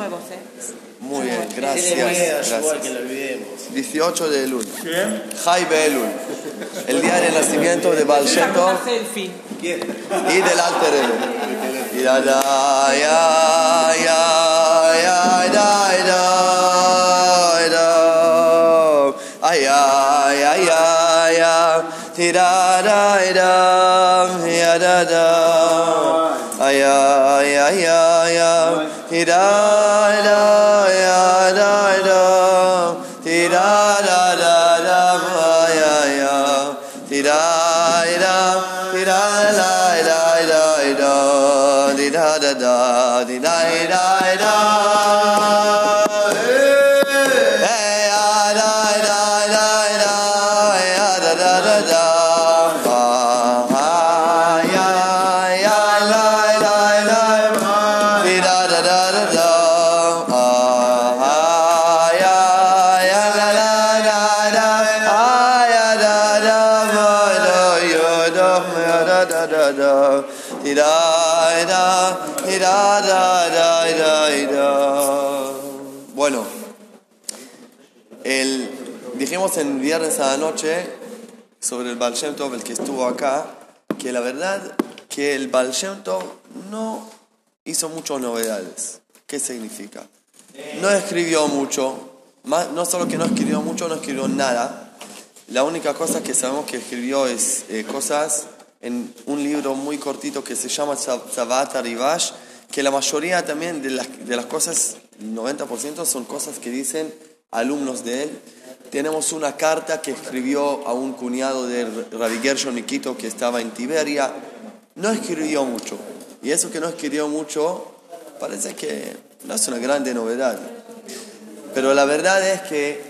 nuevos, ¿eh? Muy bien, Tiene gracias. miedo, igual gracias. que lo olvidemos. 18 de Elul. Jai Elul. El día del nacimiento de Baal selfie. y del Alter Rebbe. Y da da ya ya ya da da da. Ay ay ay ay ay. Ti da da da ya da da. Ay. Ti dijimos en viernes a la noche sobre el Baal Shem Tov, el que estuvo acá, que la verdad que el Baal Shem Tov no hizo muchas novedades. ¿Qué significa? No escribió mucho, más- no solo que no escribió mucho, no escribió nada. La única cosa que sabemos que escribió es eh, cosas en un libro muy cortito que se llama Zavat Arivash, que la mayoría también de las, de las cosas, el 90% son cosas que dicen alumnos de él. Tenemos una carta que escribió a un cuñado de Rabbi Gershon que estaba en Tiberia. No escribió mucho. Y eso que no escribió mucho parece que no es una grande novedad. Pero la verdad es que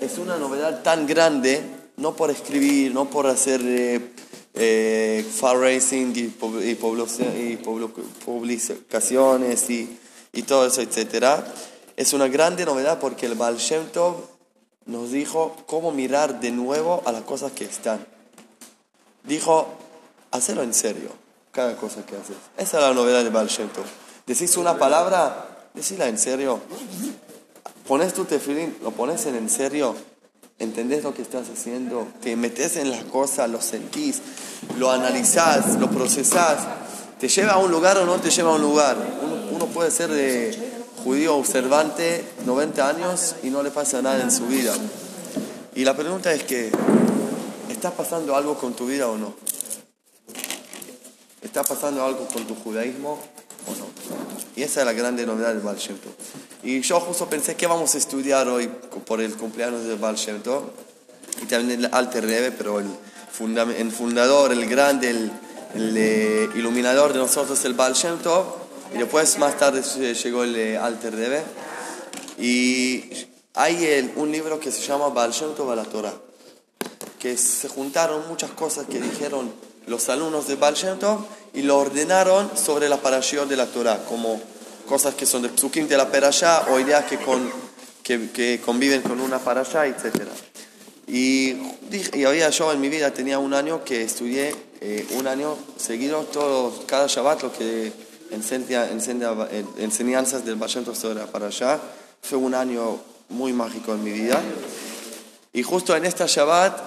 es una novedad tan grande, no por escribir, no por hacer eh, eh, fundraising y, y publicaciones y, y todo eso, etc. Es una grande novedad porque el Baal Shem Tov nos dijo cómo mirar de nuevo a las cosas que están. Dijo, hacerlo en serio, cada cosa que haces. Esa es la novedad de Baal Shem. Decís una palabra, decíla en serio. Pones tu tefilín, lo pones en, en serio, entendés lo que estás haciendo, te metes en las cosas, lo sentís, lo analizás, lo procesás, te lleva a un lugar o no te lleva a un lugar. Uno, uno puede ser de judío observante 90 años y no le pasa nada en su vida. Y la pregunta es que, ¿está pasando algo con tu vida o no? ¿Está pasando algo con tu judaísmo o no? Y esa es la grande novedad del Baal Shem Tov. Y yo justo pensé que vamos a estudiar hoy por el cumpleaños del Baal Shem Tov y también el Alter Rebbe, pero el, funda- el fundador, el grande, el, el, eh, iluminador de nosotros, el Baal Shem Tov, y después más tarde llegó el eh, Alter Rebbe. Y hay el- un libro que se llama Baal Shem la Torah que se juntaron muchas cosas que dijeron los alumnos de Baal y lo ordenaron sobre la parashá de la Torah, como cosas que son de psukim de la parashá o ideas que, con, que, que conviven con una parashá, etc. Y, y había yo en mi vida, tenía un año que estudié eh, un año seguido, todo, cada Shabbat, lo que enseña, enseña- enseñanzas del Baal Shem Tov sobre la parashá. Fue un año muy mágico en mi vida. Y justo en esta Shabbat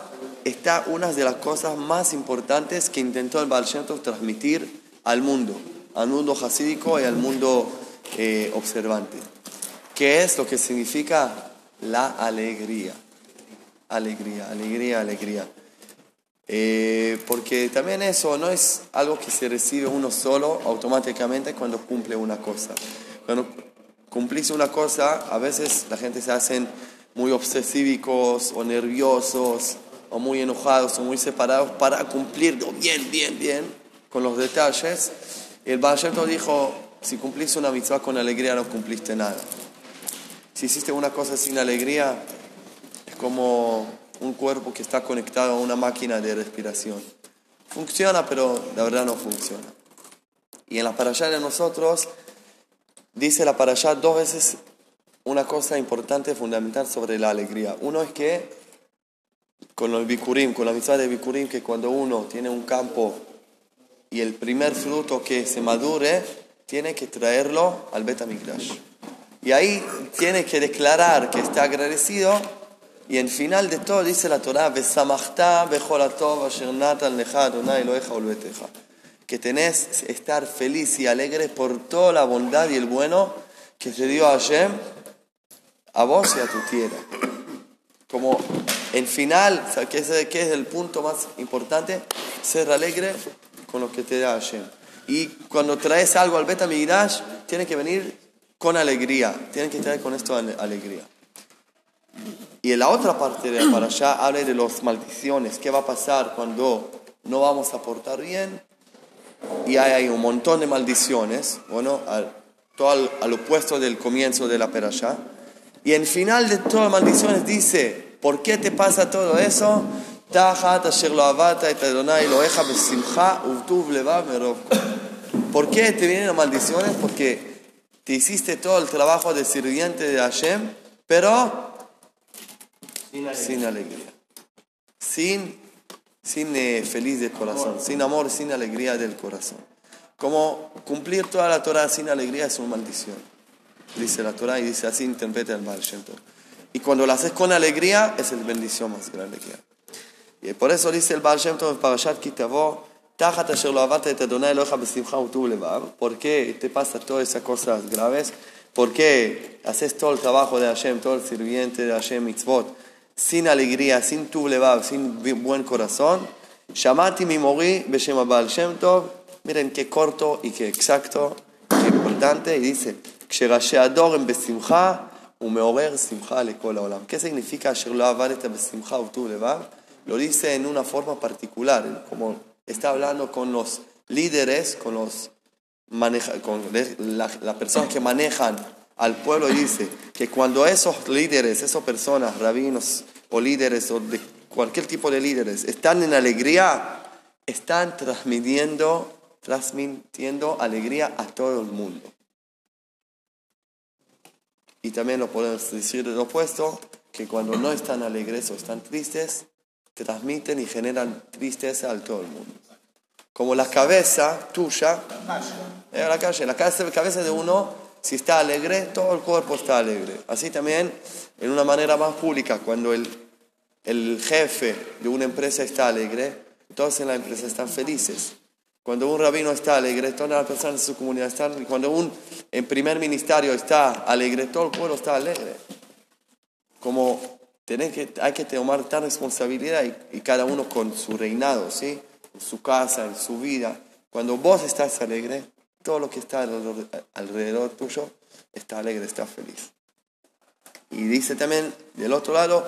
está una de las cosas más importantes que intentó el Baal Shem Tov transmitir al mundo, al mundo hasídico y al mundo eh, observante. ¿Qué es lo que significa la alegría? Alegría, alegría, alegría. Eh, porque también eso no es algo que se recibe uno solo automáticamente cuando cumple una cosa. Cuando cumplís una cosa, a veces la gente se hacen muy obsesívicos o nerviosos o muy enojados o muy separados para cumplirlo bien, bien, bien con los detalles. El Tov dijo, si cumplís una mitzvah con alegría no cumpliste nada. Si hiciste una cosa sin alegría, es como un cuerpo que está conectado a una máquina de respiración. Funciona, pero la verdad no funciona. Y en la parashá de nosotros, dice la parashá dos veces una cosa importante, fundamental sobre la alegría. Uno es que con el bikurim, con la mitzvah de bikurim, que cuando uno tiene un campo y el primer fruto que se madure, tiene que traerlo al Bet HaMikdash. Y ahí tiene que declarar que está agradecido. Y en final de todo dice la Torah, que tenés estar feliz y alegre por toda la bondad y el bueno que te dio Hashem a vos y a tu tierra. Como en final, ¿qué es, qué es el punto más importante? Ser alegre con lo que te da Hashem. Y cuando traes algo al Beta tiene que venir con alegría. Tiene que traer con esto alegría. Y en la otra parte de para allá habla de las maldiciones. ¿Qué va a pasar cuando no vamos a portar bien? Y hay, un montón de maldiciones. Bueno, al, todo al, opuesto del comienzo de la perashá. Y en final de todas las maldiciones dice, ¿por qué te pasa todo eso? ¿Por qué te vienen las maldiciones? Porque te hiciste todo el trabajo de sirviente de Hashem, pero sin alegría. Sin, sin, eh, feliz del corazón, sin amor, sin alegría del corazón. Como cumplir toda la Torah sin alegría es una maldición. Dice la Torah y dice así interpreta el Baal Y cuando lo haces con alegría es la bendición más grande que hay. Y por eso dice el Baal Shem Tov en Parashat Kitavo, ¿Por qué te pasa todas esas cosas graves? ¿Por qué haces todo el trabajo de Hashem, todo el sirviente de Hashem mitzvot, sin alegría, sin tu sin buen corazón? Shamati mi mori beshem Baal Shem Tov. Miren qué corto y qué exacto, qué importante. Y dice, ¿Qué significa Lo dice en una forma particular, como está hablando con los líderes, con los con las personas que manejan al pueblo dice que cuando esos líderes, esas personas, rabinos o líderes o de cualquier tipo de líderes están en alegría, están transmitiendo, transmitiendo alegría a todo el mundo. Y también lo podemos decir de lo opuesto, que cuando no están alegres o están tristes, transmiten y generan tristeza a todo el mundo. Como la cabeza tuya, eh, la cabeza de uno, si está alegre, todo el cuerpo está alegre. Así también, en una manera más pública, cuando el, el jefe de una empresa está alegre, todos en la empresa están felices. Cuando un rabino está alegre, todas las personas de su comunidad están. Cuando un en primer ministerio está alegre, todo el pueblo está alegre. Como que, hay que tomar tal responsabilidad y, cada uno con su reinado, ¿sí? En su casa, en su vida. Cuando vos estás alegre, todo lo que está alrededor, tuyo está alegre, está feliz. Y dice también, del otro lado,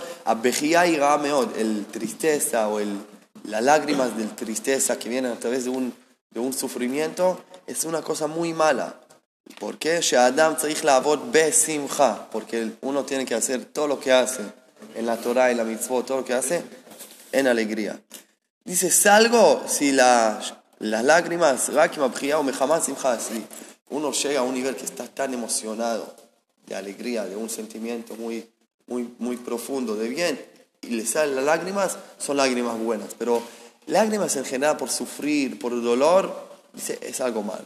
el tristeza o el, las lágrimas de tristeza que vienen a través de un, de un sufrimiento, es una cosa muy mala. ¿Por qué? Porque uno tiene que hacer todo lo que hace en la Torah y la mitzvot, todo lo que hace, en alegría. Dice, salgo si las, las lágrimas, uno llega a un nivel que está tan emocionado de alegría, de un sentimiento muy, muy, muy profundo de bien, y le salen las lágrimas, son lágrimas buenas, pero lágrimas en general por sufrir, por dolor, es algo malo.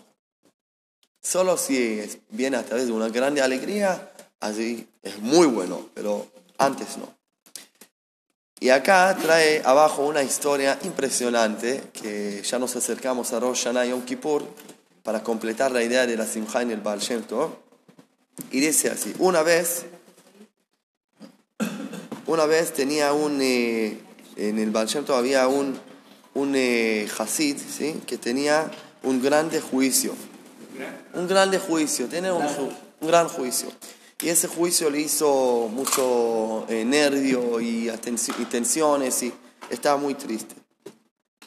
Solo si viene a través de una grande alegría, así es muy bueno, pero antes no. Y acá trae abajo una historia impresionante que ya nos acercamos a Rosh Hashanah y Yom Kippur para completar la idea de la Simcha en el Baal Shem Y dice así, una vez, una vez tenía un, eh, en el Baal Shem había un, un eh, Hasid, ¿sí? que tenía un grande juicio. Un grande juicio, tiene un, un gran juicio. Y ese juicio le hizo mucho eh, nervio y, y tensiones y estaba muy triste.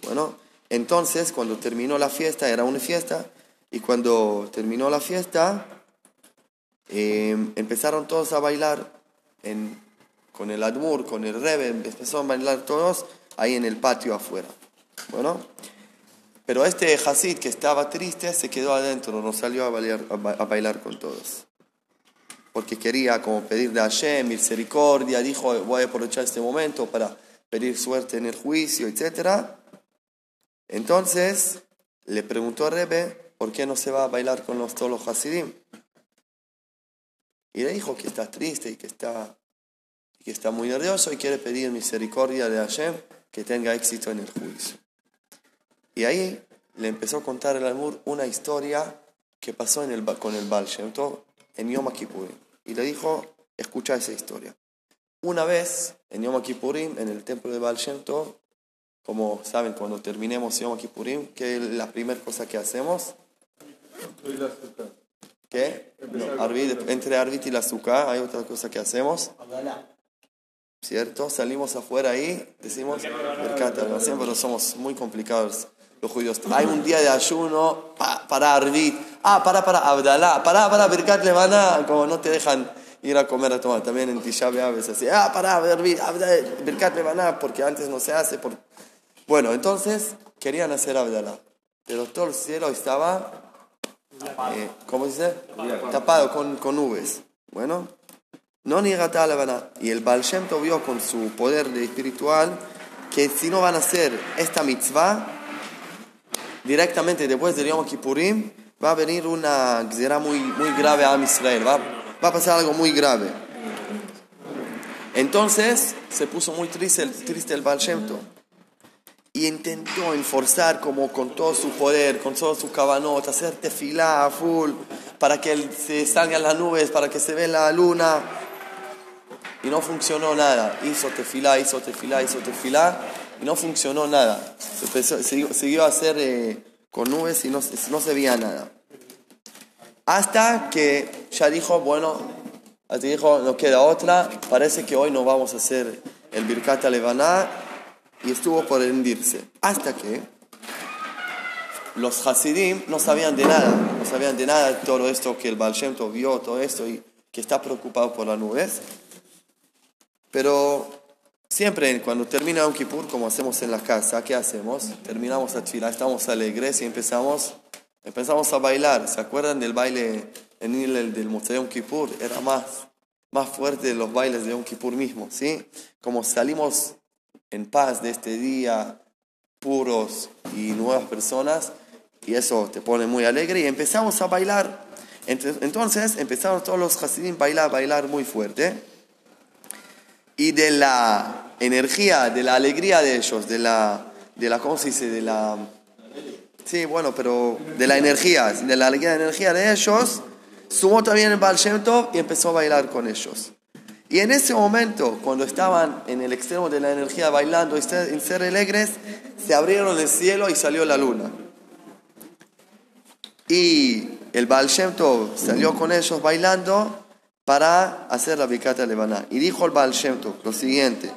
Bueno, entonces cuando terminó la fiesta, era una fiesta, y cuando terminó la fiesta, em, empezaron todos a bailar con el Admur, con el Rebe, empezaron a bailar todos ahí en el patio afuera. Bueno, pero este Hasid que estaba triste se quedó adentro, no salió a bailar, a bailar con todos porque quería como pedirle a Hashem misericordia, dijo voy a aprovechar este momento para pedir suerte en el juicio, etc. Entonces le preguntó a Rebe por qué no se va a bailar con los todos los Hasidim. Y le dijo que está triste y que está, que está muy nervioso y quiere pedir misericordia de Hashem que tenga éxito en el juicio. Y ahí le empezó a contar el Almur una historia que pasó en el, con el Baal Shem en Yom Kippurim. Y le dijo, escucha esa historia. Una vez, en Yom Kippurim, en el templo de Baal Shem como saben, cuando terminemos Yom Kippurim, ¿qué es la primera cosa que hacemos? ¿Qué? entre Arvit y la azúcar hay otra cosa que hacemos. ¿Cierto? Salimos afuera ahí, decimos, siempre somos muy complicados los judíos. Hay un día de ayuno para Arvit. Ah, para, para Abdalá. Para, para Birkat Levana. Como no te dejan ir a comer a tomar. También en Tisha a veces así. Ah, para Arvit. Birkat Levana. Porque antes no se hace. Por... Bueno, entonces querían hacer Abdalá. Pero todo el cielo estaba, eh, ¿cómo dice? Tapado con, con nubes. Bueno, no niega tal Y el Baal Shem vio con su poder espiritual que si no van a hacer esta mitzvah, directamente después de Yom Kippurim, va a venir una será muy, muy grave a Israel. Va, va a pasar algo muy grave. Entonces se puso muy triste, triste el Baal Shem y intentó enforzar como con todo su poder, con todo su cabanot, hacer tefilá full, para que se salgan las nubes, para que se vea la luna. Y no funcionó nada. Hizo tefilá, hizo tefilá, hizo tefilá, y no funcionó nada. Se siguió, a hacer eh, con nubes y no, no se veía nada. Hasta que ya dijo, bueno, así dijo, no queda otra, parece que hoy no vamos a hacer el Birkat Levaná y estuvo por rendirse. Hasta que los Hasidim no sabían de nada, no sabían de nada todo esto que el Baal vio, todo esto y que está preocupado por las nubes. Pero siempre cuando termina un Kippur, como hacemos en la casa, ¿qué hacemos? Terminamos a tefilá, estamos alegres y empezamos, empezamos a bailar. ¿Se acuerdan del baile en el del un Kippur? Era más, más fuerte los bailes de un Kippur mismo, ¿sí? Como salimos en paz de este día, puros y nuevas personas, y eso te pone muy alegre, y empezamos a bailar. Entonces empezaron todos los Hasidim a bailar, bailar muy fuerte, y de la energía, de la alegría de ellos, de la, de la ¿cómo se dice? De la... Sí, bueno, pero de la energía, de la alegría de energía de ellos, sumó también el Baal Shem y empezó a bailar con ellos. Y en ese momento, cuando estaban en el extremo de la energía bailando y ser alegres, se abrieron el cielo y salió la luna. Y el Baal Shem salió con ellos bailando para hacer la Bikata Levana. Y dijo el Baal Shem lo siguiente: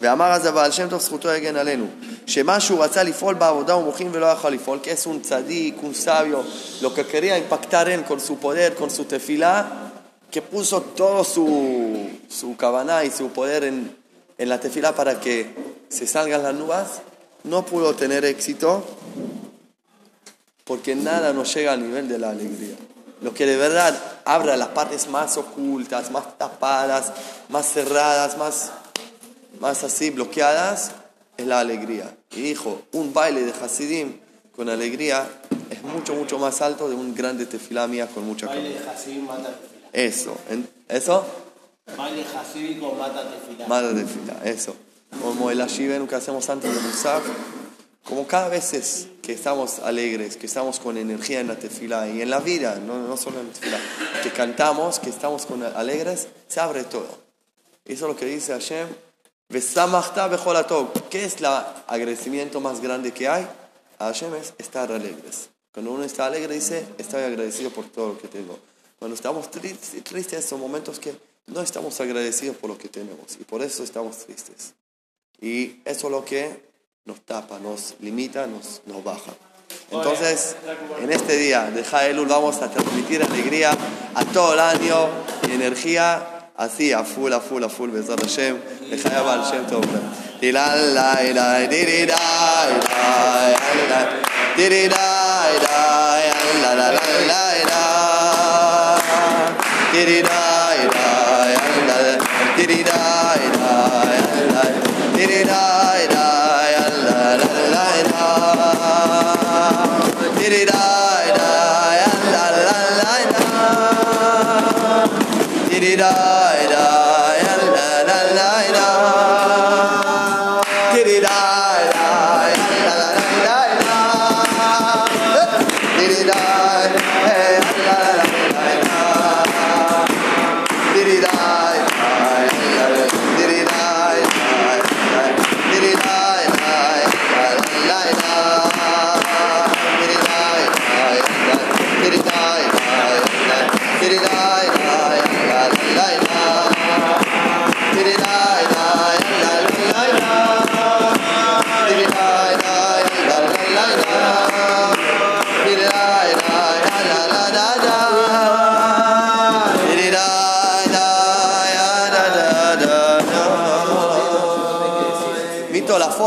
ואמר Baal Shem Tov זכותו יגן עלינו, שמה שהוא רצה לפעול בעבודה ומוחים ולא יכול לפעול, que es un tzadik, un sabio, lo que quería impactar en con su poder, con su tefilá, que puso todo su, su cabana y su poder en, en la tefila para que se salgan las nubes, no pudo tener éxito porque nada nos llega al nivel de la alegría. Lo que de verdad abra las partes más ocultas, más tapadas, más cerradas, más, más así bloqueadas, es la alegría. Y dijo, un baile de Hasidim con alegría es mucho, mucho más alto de un grande tefilá mía con mucha Baile de Hasidim mata eso. ¿Eso? Baile hasídico, mata tefila. Mata tefila, eso. Como el ashiven que hacemos antes de Musaf. Como cada vez que estamos alegres, que estamos con energía en la tefila y en la vida, no, no solo en la tefila, que cantamos, que estamos con alegres, se abre todo. Eso es lo que dice Hashem. ¿Qué es el agradecimiento más grande que hay? A Hashem es estar alegres. Cuando uno está alegre dice, estoy agradecido por todo lo que tengo. Cuando estamos tristes, son momentos que no estamos agradecidos por lo que tenemos y por eso estamos tristes. Y eso es lo que nos tapa, nos limita, nos, nos baja. Entonces, en este día de Jaelul vamos a transmitir alegría a todo el año y energía así, a full, a full, a full, Besar Hashem, de Jael Shem Tov.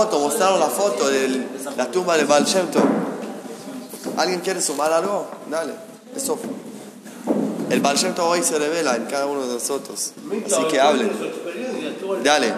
foto, mostraron la foto de la tumba de Baal ¿Alguien quiere sumar algo? Dale, eso. El Baal hoy se revela en cada uno de nosotros. Así que hablen. Dale.